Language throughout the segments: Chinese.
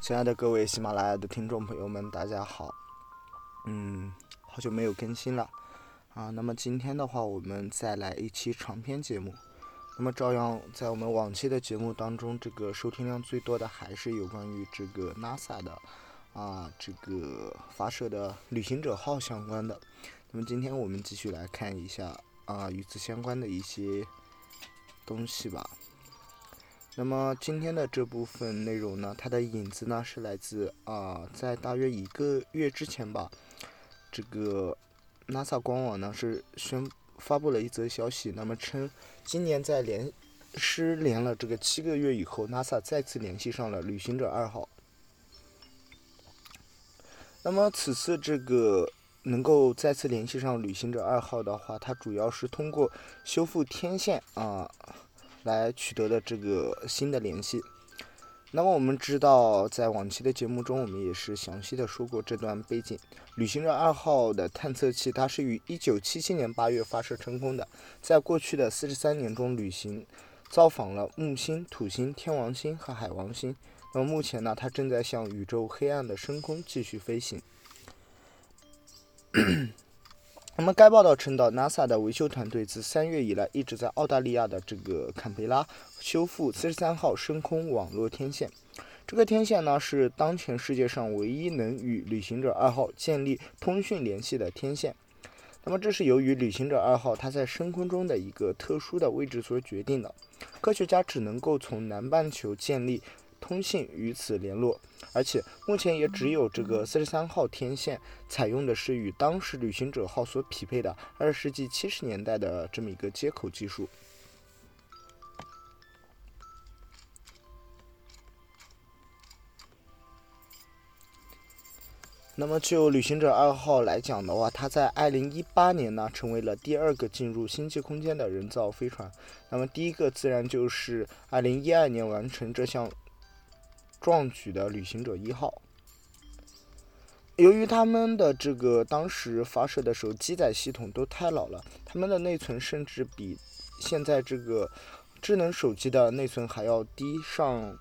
亲爱的各位喜马拉雅的听众朋友们，大家好。嗯，好久没有更新了啊。那么今天的话，我们再来一期长篇节目。那么照样在我们往期的节目当中，这个收听量最多的还是有关于这个 NASA 的啊，这个发射的旅行者号相关的。那么今天我们继续来看一下啊，与此相关的一些东西吧。那么今天的这部分内容呢，它的引子呢是来自啊，在大约一个月之前吧，这个 NASA 官网呢是宣发布了一则消息，那么称今年在连失联了这个七个月以后，NASA 再次联系上了旅行者二号。那么此次这个能够再次联系上旅行者二号的话，它主要是通过修复天线啊。来取得的这个新的联系。那么我们知道，在往期的节目中，我们也是详细的说过这段背景。旅行者二号的探测器，它是于1977年8月发射成功的。在过去的43年中，旅行造访了木星、土星、天王星和海王星。那么目前呢，它正在向宇宙黑暗的深空继续飞行。那么该报道称到，NASA 的维修团队自三月以来一直在澳大利亚的这个坎培拉修复四十三号深空网络天线。这个天线呢是当前世界上唯一能与旅行者二号建立通讯联系的天线。那么这是由于旅行者二号它在深空中的一个特殊的位置所决定的。科学家只能够从南半球建立。通信与此联络，而且目前也只有这个四十三号天线采用的是与当时旅行者号所匹配的二十世纪七十年代的这么一个接口技术。那么就旅行者二号来讲的话，它在二零一八年呢成为了第二个进入星际空间的人造飞船。那么第一个自然就是二零一二年完成这项。壮举的旅行者一号，由于他们的这个当时发射的时候机载系统都太老了，他们的内存甚至比现在这个智能手机的内存还要低上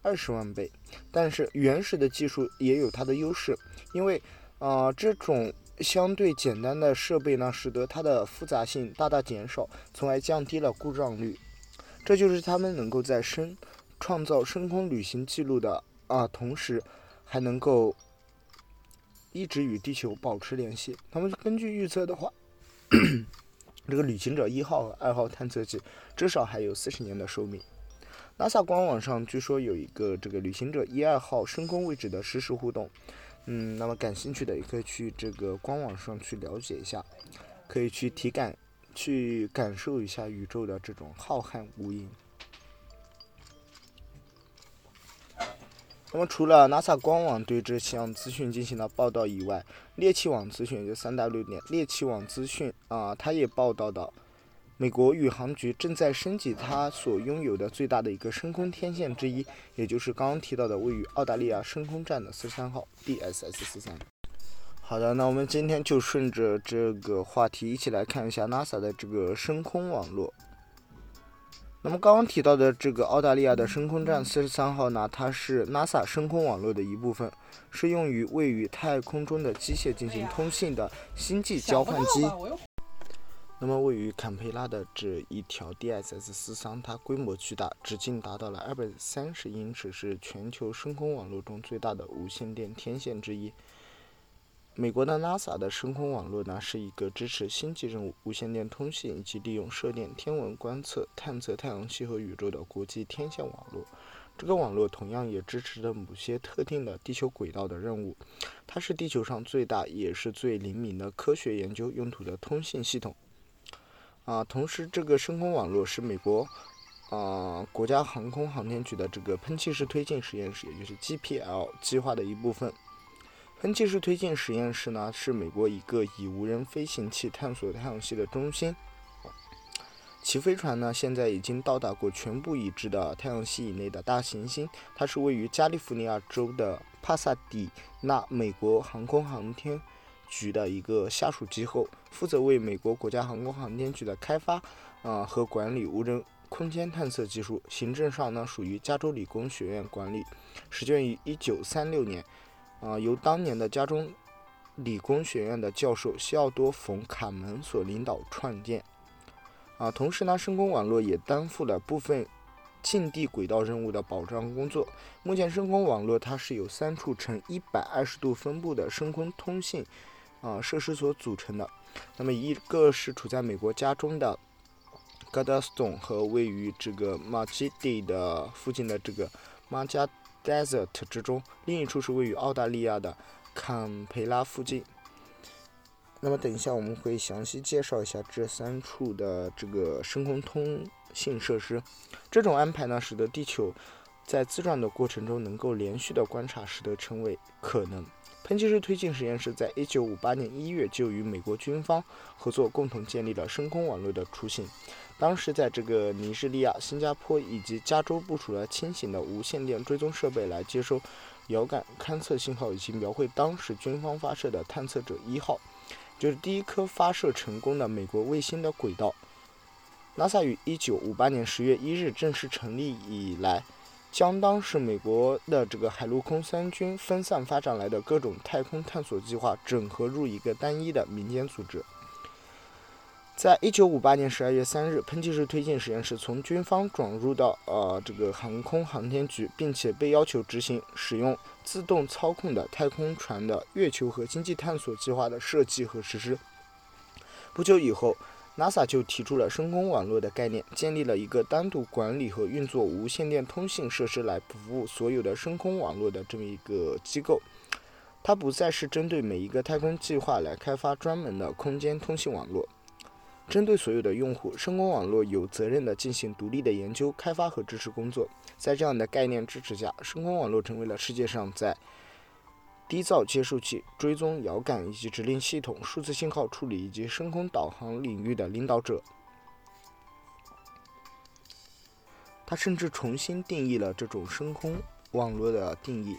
二十万倍。但是原始的技术也有它的优势，因为啊这种相对简单的设备呢，使得它的复杂性大大减少，从而降低了故障率。这就是他们能够在深创造深空旅行记录的啊，同时还能够一直与地球保持联系。他们根据预测的话，这个旅行者一号和二号探测器至少还有四十年的寿命。NASA 官网上据说有一个这个旅行者一二号深空位置的实时互动，嗯，那么感兴趣的也可以去这个官网上去了解一下，可以去体感。去感受一下宇宙的这种浩瀚无垠。那么，除了 NASA 官网对这项资讯进行了报道以外，猎奇网资讯就三 W 点猎奇网资讯啊，它也报道到，美国宇航局正在升级它所拥有的最大的一个深空天线之一，也就是刚刚提到的位于澳大利亚深空站的四十三号 DSS 四三。好的，那我们今天就顺着这个话题一起来看一下 NASA 的这个深空网络。那么刚刚提到的这个澳大利亚的深空站四十三号呢，它是 NASA 深空网络的一部分，是用于位于太空中的机械进行通信的星际交换机。那么位于坎培拉的这一条 DSS 四三，它规模巨大，直径达到了二百三十英尺，是全球深空网络中最大的无线电天线之一。美国的 NASA 的深空网络呢，是一个支持星际任务、无线电通信以及利用射电天文观测、探测太阳系和宇宙的国际天线网络。这个网络同样也支持着某些特定的地球轨道的任务。它是地球上最大也是最灵敏的科学研究用途的通信系统。啊，同时这个深空网络是美国啊国家航空航天局的这个喷气式推进实验室，也就是 GPL 计划的一部分。喷气式推进实验室呢，是美国一个以无人飞行器探索太阳系的中心。其飞船呢，现在已经到达过全部已知的太阳系以内的大行星。它是位于加利福尼亚州的帕萨迪纳美国航空航天局的一个下属机构，负责为美国国家航空航天局的开发啊和管理无人空间探测技术，行政上呢属于加州理工学院管理，始建于1936年，啊，由当年的加州理工学院的教授西奥多·冯·卡门所领导创建。啊，同时呢，深空网络也担负了部分近地轨道任务的保障工作。目前，深空网络它是由三处呈一百二十度分布的深空通信啊设施所组成的。那么，一个是处在美国加州的 g a d a s t o n 和位于这个 m a j i d 的附近的这个 m a j a Desert 之中，另一处是位于澳大利亚的坎培拉附近。那么等一下，我们会详细介绍一下这三处的这个深空通信设施。这种安排呢，使得地球在自转的过程中能够连续的观察，使得成为可能。喷气式推进实验室在1958年1月就与美国军方合作，共同建立了深空网络的雏形。当时，在这个尼日利亚、新加坡以及加州部署了轻型的无线电追踪设备来接收遥感勘测信号，以及描绘当时军方发射的探测者一号。就是第一颗发射成功的美国卫星的轨道。NASA 于1958年10月1日正式成立以来，将当时美国的这个海陆空三军分散发展来的各种太空探索计划整合入一个单一的民间组织。在一九五八年十二月三日，喷气式推进实验室从军方转入到呃这个航空航天局，并且被要求执行使用自动操控的太空船的月球和星际探索计划的设计和实施。不久以后，NASA 就提出了深空网络的概念，建立了一个单独管理和运作无线电通信设施来服务所有的深空网络的这么一个机构。它不再是针对每一个太空计划来开发专门的空间通信网络。针对所有的用户，深空网络有责任地进行独立的研究、开发和支持工作。在这样的概念支持下，深空网络成为了世界上在低噪接收器、追踪遥感以及指令系统、数字信号处理以及深空导航领域的领导者。它甚至重新定义了这种深空网络的定义。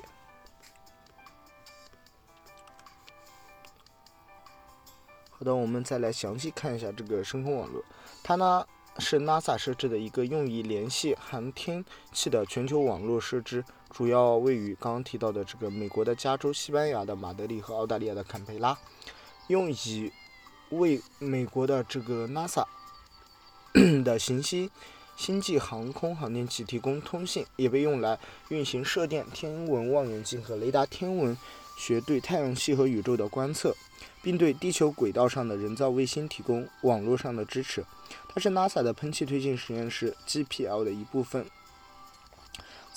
好的，我们再来详细看一下这个深空网络。它呢是 NASA 设置的一个用于联系航天器的全球网络设施，主要位于刚刚提到的这个美国的加州、西班牙的马德里和澳大利亚的坎培拉，用以为美国的这个 NASA 的行星星际航空航天器提供通信，也被用来运行射电、天文望远镜和雷达天文学对太阳系和宇宙的观测。并对地球轨道上的人造卫星提供网络上的支持。它是 NASA 的喷气推进实验室 GPL 的一部分。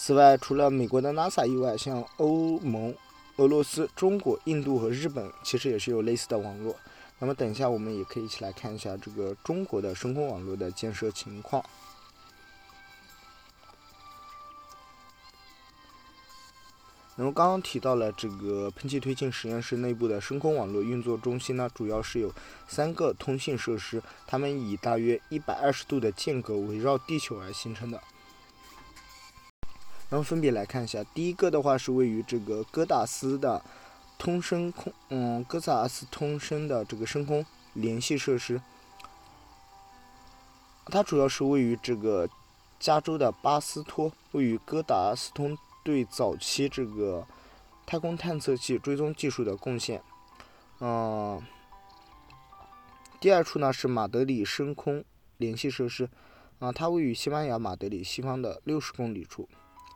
此外，除了美国的 NASA 以外，像欧盟、俄罗斯、中国、印度和日本其实也是有类似的网络。那么，等一下我们也可以一起来看一下这个中国的深空网络的建设情况。那么刚刚提到了这个喷气推进实验室内部的深空网络运作中心呢，主要是有三个通信设施，它们以大约一百二十度的间隔围绕地球而形成的。然后分别来看一下，第一个的话是位于这个戈达斯的通声空，嗯，戈达斯通声的这个深空联系设施，它主要是位于这个加州的巴斯托，位于戈达斯通。对早期这个太空探测器追踪技术的贡献，嗯，第二处呢是马德里深空联系设施，啊，它位于西班牙马德里西方的六十公里处。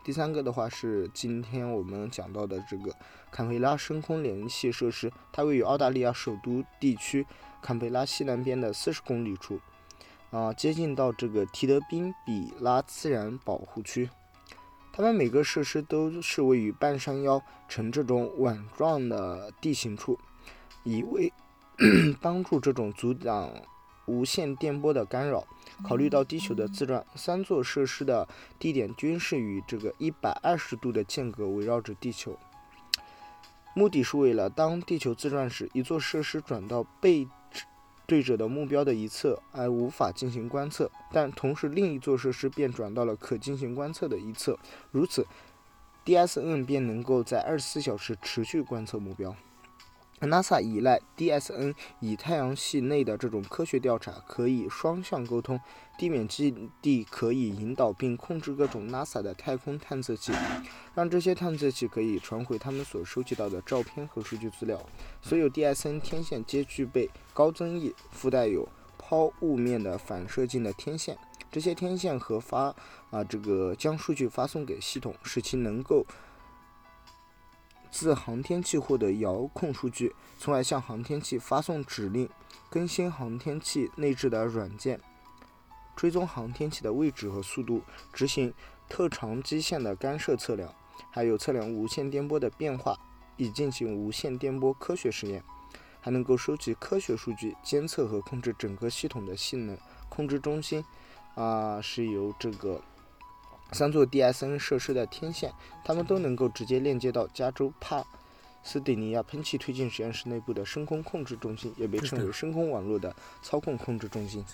第三个的话是今天我们讲到的这个坎培拉深空联系设施，它位于澳大利亚首都地区坎培拉西南边的四十公里处，啊，接近到这个提德宾比拉自然保护区。它们每个设施都是位于半山腰呈这种碗状的地形处，以为 帮助这种阻挡无线电波的干扰。考虑到地球的自转，三座设施的地点均是与这个一百二十度的间隔围绕着地球，目的是为了当地球自转时，一座设施转到背。对着的目标的一侧而无法进行观测，但同时另一座设施便转到了可进行观测的一侧，如此，DSN 便能够在二十四小时持续观测目标。NASA 依赖 DSN 以太阳系内的这种科学调查，可以双向沟通。地面基地可以引导并控制各种 NASA 的太空探测器，让这些探测器可以传回他们所收集到的照片和数据资料。所有 DSN 天线皆具备高增益、附带有抛物面的反射镜的天线。这些天线和发啊这个将数据发送给系统，使其能够。自航天器获得遥控数据，从而向航天器发送指令，更新航天器内置的软件，追踪航天器的位置和速度，执行特长基线的干涉测量，还有测量无线电波的变化，以进行无线电波科学实验，还能够收集科学数据，监测和控制整个系统的性能。控制中心啊，是由这个。三座 DSN 设施的天线，它们都能够直接链接到加州帕斯蒂尼亚喷气推进实验室内部的深空控制中心，也被称为深空网络的操控控制中心。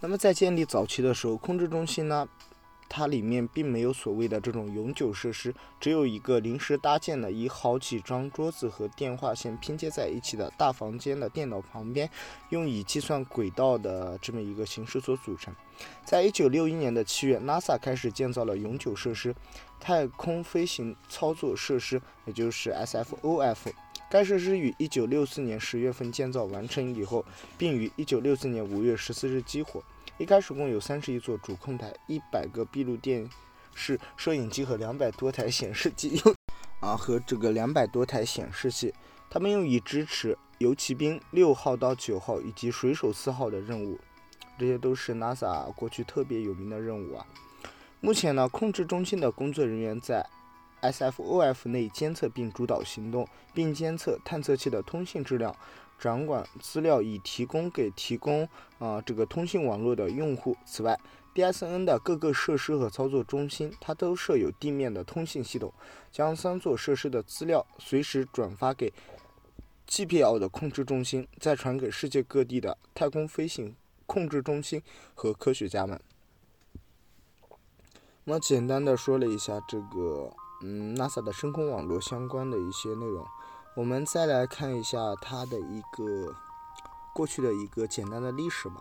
那么在建立早期的时候，控制中心呢？它里面并没有所谓的这种永久设施，只有一个临时搭建的以好几张桌子和电话线拼接在一起的大房间的电脑旁边，用以计算轨道的这么一个形式所组成。在一九六一年的七月，NASA 开始建造了永久设施——太空飞行操作设施，也就是 SFOF。该设施于一九六四年十月份建造完成以后，并于一九六四年五月十四日激活。一开始共有三十一座主控台、一百个闭路电视摄影机和两百多台显示器，啊，和这个两百多台显示器，他们用以支持游骑兵六号到九号以及水手四号的任务，这些都是 NASA 过去特别有名的任务啊。目前呢，控制中心的工作人员在 SFOF 内监测并主导行动，并监测探测器的通信质量。掌管资料以提供给提供啊这个通信网络的用户。此外，DSN 的各个设施和操作中心，它都设有地面的通信系统，将三座设施的资料随时转发给 GPL 的控制中心，再传给世界各地的太空飞行控制中心和科学家们。那么简单的说了一下这个嗯 NASA 的深空网络相关的一些内容。我们再来看一下它的一个过去的一个简单的历史吧。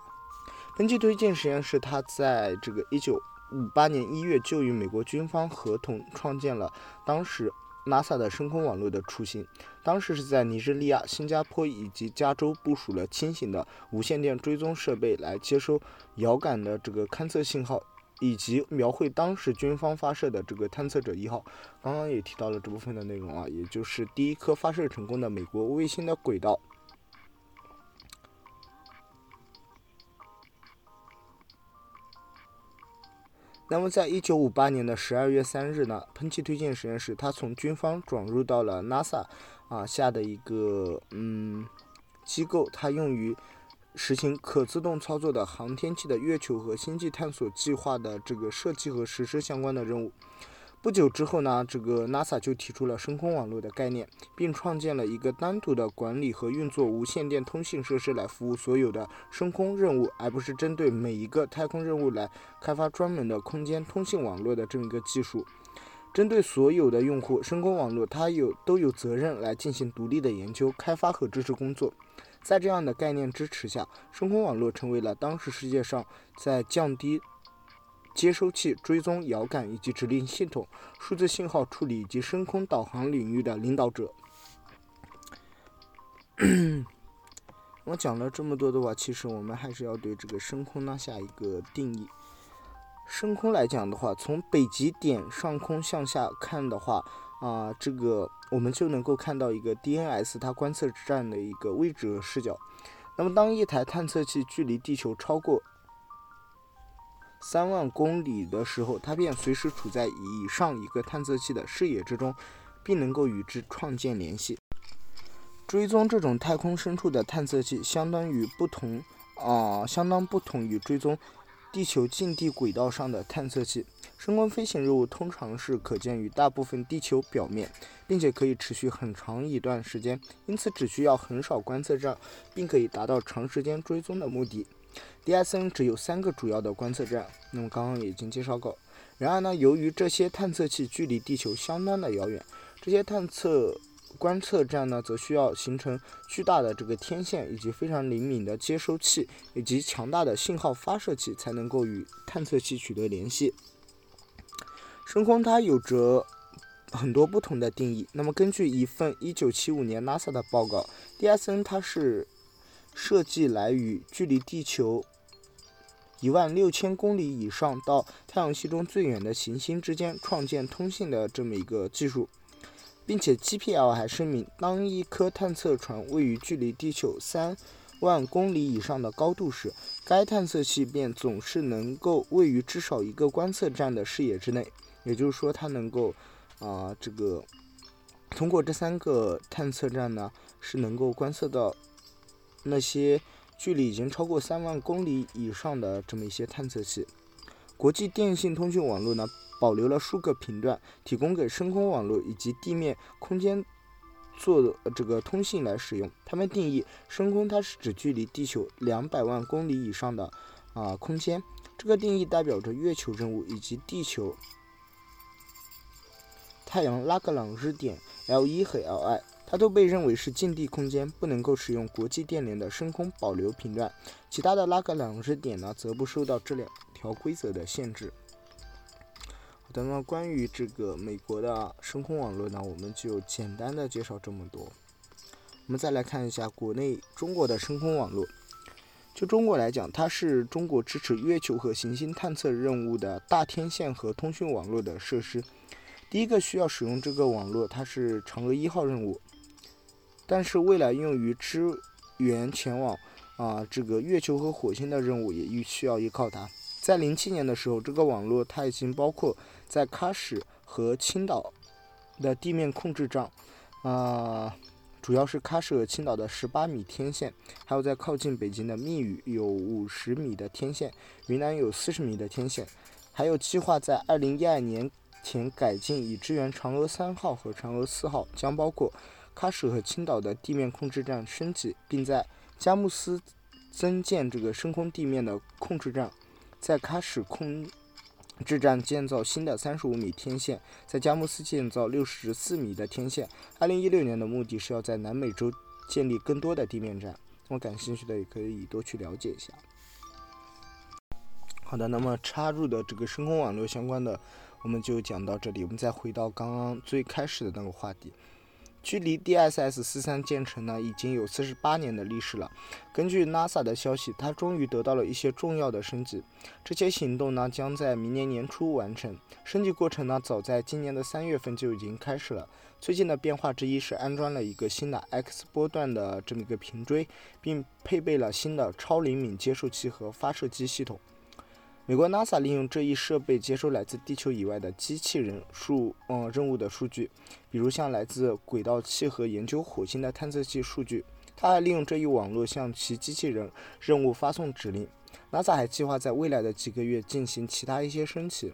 喷气推进实验室，它在这个一九五八年一月就与美国军方合同创建了当时 NASA 的深空网络的雏形。当时是在尼日利亚、新加坡以及加州部署了轻型的无线电追踪设备来接收遥感的这个勘测信号。以及描绘当时军方发射的这个探测者一号，刚刚也提到了这部分的内容啊，也就是第一颗发射成功的美国卫星的轨道。那么，在一九五八年的十二月三日呢，喷气推进实验室它从军方转入到了 NASA 啊下的一个嗯机构，它用于。实行可自动操作的航天器的月球和星际探索计划的这个设计和实施相关的任务。不久之后呢，这个 NASA 就提出了深空网络的概念，并创建了一个单独的管理和运作无线电通信设施来服务所有的深空任务，而不是针对每一个太空任务来开发专门的空间通信网络的这么一个技术。针对所有的用户，深空网络它有都有责任来进行独立的研究、开发和支持工作。在这样的概念支持下，深空网络成为了当时世界上在降低接收器追踪、遥感以及指令系统、数字信号处理以及深空导航领域的领导者。我讲了这么多的话，其实我们还是要对这个深空呢下一个定义。深空来讲的话，从北极点上空向下看的话。啊，这个我们就能够看到一个 DNS 它观测站的一个位置和视角。那么，当一台探测器距离地球超过三万公里的时候，它便随时处在以上一个探测器的视野之中，并能够与之创建联系。追踪这种太空深处的探测器，相当于不同啊，相当不同于追踪地球近地轨道上的探测器。深空飞行任务通常是可见于大部分地球表面，并且可以持续很长一段时间，因此只需要很少观测站，并可以达到长时间追踪的目的。DSN 只有三个主要的观测站，那么刚刚已经介绍过。然而呢，由于这些探测器距离地球相当的遥远，这些探测观测站呢，则需要形成巨大的这个天线，以及非常灵敏的接收器，以及强大的信号发射器，才能够与探测器取得联系。深空它有着很多不同的定义。那么，根据一份1975年 NASA 的报告，DSN 它是设计来与距离地球一万六千公里以上到太阳系中最远的行星之间创建通信的这么一个技术。并且 GPL 还声明，当一颗探测船位于距离地球三万公里以上的高度时，该探测器便总是能够位于至少一个观测站的视野之内。也就是说，它能够啊，这个通过这三个探测站呢，是能够观测到那些距离已经超过三万公里以上的这么一些探测器。国际电信通讯网络呢？保留了数个频段，提供给深空网络以及地面空间做这个通信来使用。他们定义深空，它是指距离地球两百万公里以上的啊空间。这个定义代表着月球任务以及地球、太阳拉格朗日点 L1 和 Li，它都被认为是近地空间，不能够使用国际电联的深空保留频段。其他的拉格朗日点呢，则不受到这两条规则的限制。那么关于这个美国的深空网络呢，我们就简单的介绍这么多。我们再来看一下国内中国的深空网络。就中国来讲，它是中国支持月球和行星探测任务的大天线和通讯网络的设施。第一个需要使用这个网络，它是嫦娥一号任务。但是未来用于支援前往啊这个月球和火星的任务，也需要依靠它。在零七年的时候，这个网络它已经包括。在喀什和青岛的地面控制站，啊，主要是喀什和青岛的十八米天线，还有在靠近北京的密宇有五十米的天线，云南有四十米的天线，还有计划在二零一二年前改进以支援嫦娥三号和嫦娥四号，将包括喀什和青岛的地面控制站升级，并在佳木斯增建这个深空地面的控制站，在喀什空。制站建造新的三十五米天线，在佳木斯建造六十四米的天线。二零一六年的目的是要在南美洲建立更多的地面站。那么感兴趣的也可以多去了解一下。好的，那么插入的这个深空网络相关的，我们就讲到这里。我们再回到刚刚最开始的那个话题。距离 DSS 四三建成呢，已经有四十八年的历史了。根据 NASA 的消息，它终于得到了一些重要的升级。这些行动呢，将在明年年初完成。升级过程呢，早在今年的三月份就已经开始了。最近的变化之一是安装了一个新的 X 波段的这么一个平锥，并配备了新的超灵敏接收器和发射机系统。美国 NASA 利用这一设备接收来自地球以外的机器人数嗯任务的数据，比如像来自轨道器和研究火星的探测器数据。它还利用这一网络向其机器人任务发送指令。NASA 还计划在未来的几个月进行其他一些升级，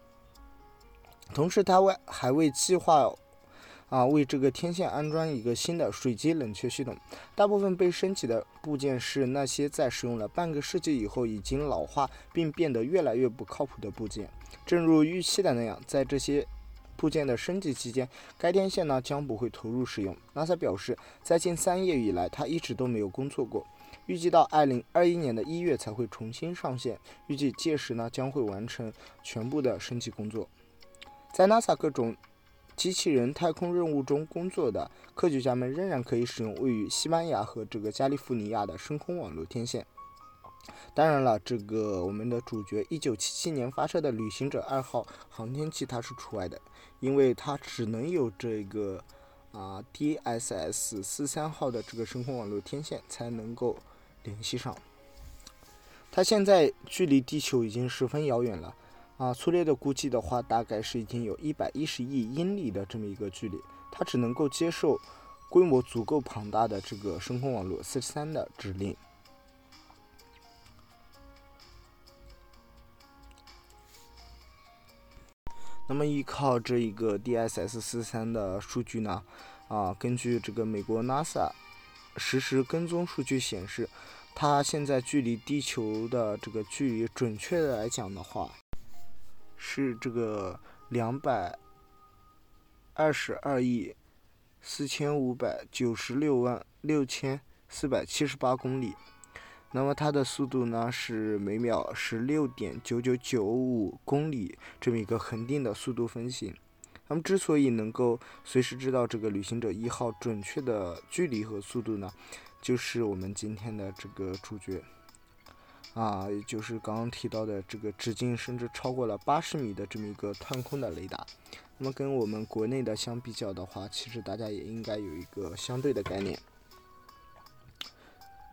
同时它为还为计划。啊，为这个天线安装一个新的水机冷却系统。大部分被升级的部件是那些在使用了半个世纪以后已经老化并变得越来越不靠谱的部件。正如预期的那样，在这些部件的升级期间，该天线呢将不会投入使用。NASA 表示，在近三月以来，它一直都没有工作过。预计到二零二一年的一月才会重新上线。预计届时呢将会完成全部的升级工作。在 NASA 各种。机器人太空任务中工作的科学家们仍然可以使用位于西班牙和这个加利福尼亚的深空网络天线。当然了，这个我们的主角1977年发射的旅行者二号航天器它是除外的，因为它只能有这个啊 DSS 四三号的这个深空网络天线才能够联系上。它现在距离地球已经十分遥远了。啊，粗略的估计的话，大概是已经有一百一十亿英里的这么一个距离，它只能够接受规模足够庞大的这个深空网络四十三的指令。那么依靠这一个 DSS 四三的数据呢，啊，根据这个美国 NASA 实时跟踪数据显示，它现在距离地球的这个距离，准确的来讲的话。是这个两百二十二亿四千五百九十六万六千四百七十八公里。那么它的速度呢是每秒十六点九九九五公里，这么一个恒定的速度分型。那么之所以能够随时知道这个旅行者一号准确的距离和速度呢，就是我们今天的这个主角，啊，也就是刚刚提到的这个直径甚至超过了八十米的这么一个探空的雷达。那么跟我们国内的相比较的话，其实大家也应该有一个相对的概念。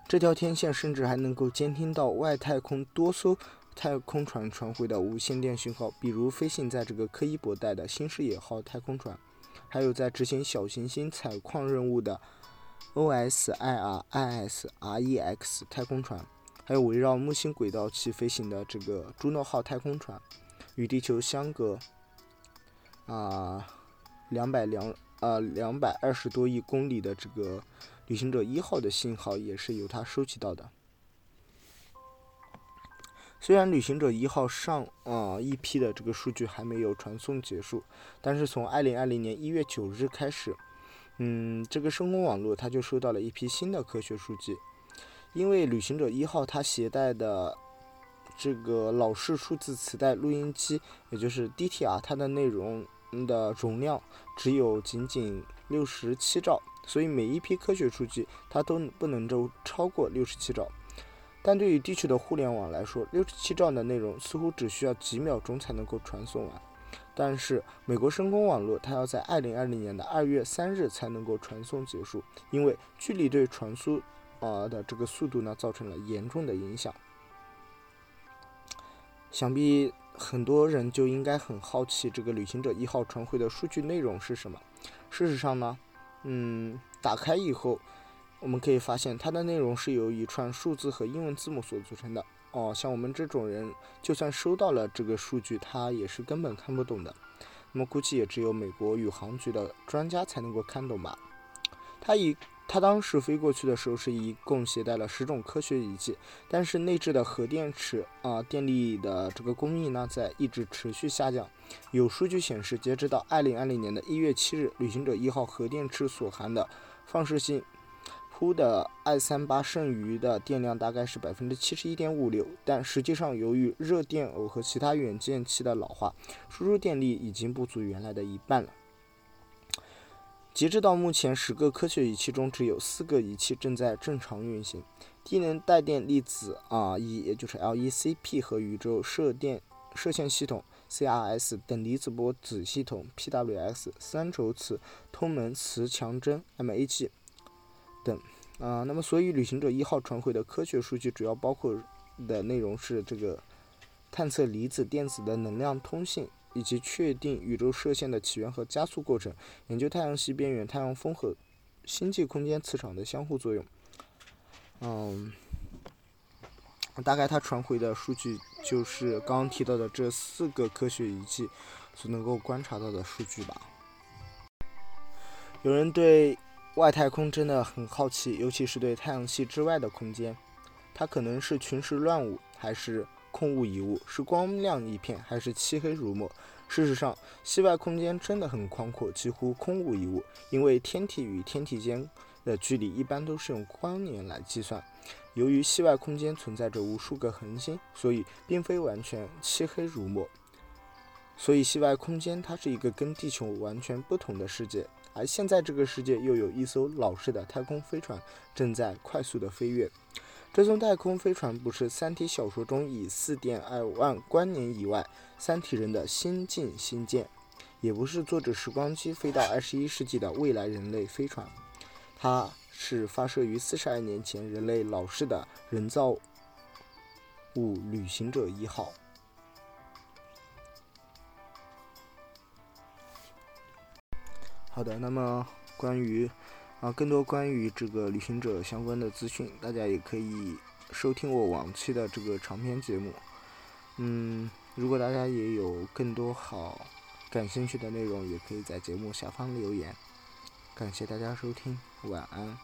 这条天线甚至还能够监听到外太空多艘太空船传回的无线电信号，比如飞行在这个柯伊伯带的新视野号太空船，还有在执行小行星采矿任务的 OSIR-IS-REX 太空船，还有围绕木星轨道器飞行的这个朱诺号太空船，与地球相隔啊两百两啊两百二十多亿公里的这个。旅行者一号的信号也是由它收集到的。虽然旅行者一号上啊一批的这个数据还没有传送结束，但是从二零二零年一月九日开始，嗯，这个深空网络它就收到了一批新的科学数据。因为旅行者一号它携带的这个老式数字磁带录音机，也就是 DTR，它的内容的容量只有仅仅六十七兆。所以每一批科学数据它都不能够超过六十七兆，但对于地区的互联网来说，六十七兆的内容似乎只需要几秒钟才能够传送完。但是美国深空网络它要在二零二零年的二月三日才能够传送结束，因为距离对传输啊的这个速度呢造成了严重的影响。想必很多人就应该很好奇这个旅行者一号传回的数据内容是什么。事实上呢？嗯，打开以后，我们可以发现它的内容是由一串数字和英文字母所组成的。哦，像我们这种人，就算收到了这个数据，他也是根本看不懂的。那么估计也只有美国宇航局的专家才能够看懂吧。他以他当时飞过去的时候是一共携带了十种科学仪器，但是内置的核电池啊电力的这个供应呢在一直持续下降。有数据显示，截止到二零二零年的一月七日，旅行者一号核电池所含的放射性钋的二三八剩余的电量大概是百分之七十一点五六，但实际上由于热电偶和其他元件器的老化，输入电力已经不足原来的一半了。截止到目前，十个科学仪器中只有四个仪器正在正常运行。低能带电粒子啊，一也就是 LECP 和宇宙射电射线系统。CRS 等离子波子系统，PWX 三轴磁通门磁强针，MAG 等啊。那么，所以旅行者一号传回的科学数据主要包括的内容是这个探测离子电子的能量通信，以及确定宇宙射线的起源和加速过程，研究太阳系边缘、太阳风和星际空间磁场的相互作用。嗯。大概它传回的数据就是刚刚提到的这四个科学仪器所能够观察到的数据吧。有人对外太空真的很好奇，尤其是对太阳系之外的空间，它可能是群石乱舞，还是空无一物？是光亮一片，还是漆黑如墨？事实上，系外空间真的很宽阔，几乎空无一物，因为天体与天体间的距离一般都是用光年来计算。由于系外空间存在着无数个恒星，所以并非完全漆黑如墨。所以系外空间它是一个跟地球完全不同的世界。而现在这个世界又有一艘老式的太空飞船正在快速的飞跃。这艘太空飞船不是《三体》小说中以四点二万光年以外三体人的先进星舰，也不是坐着时光机飞到二十一世纪的未来人类飞船，它。是发射于四十二年前人类老式的人造物旅行者一号。好的，那么关于啊更多关于这个旅行者相关的资讯，大家也可以收听我往期的这个长篇节目。嗯，如果大家也有更多好感兴趣的内容，也可以在节目下方留言。感谢大家收听，晚安。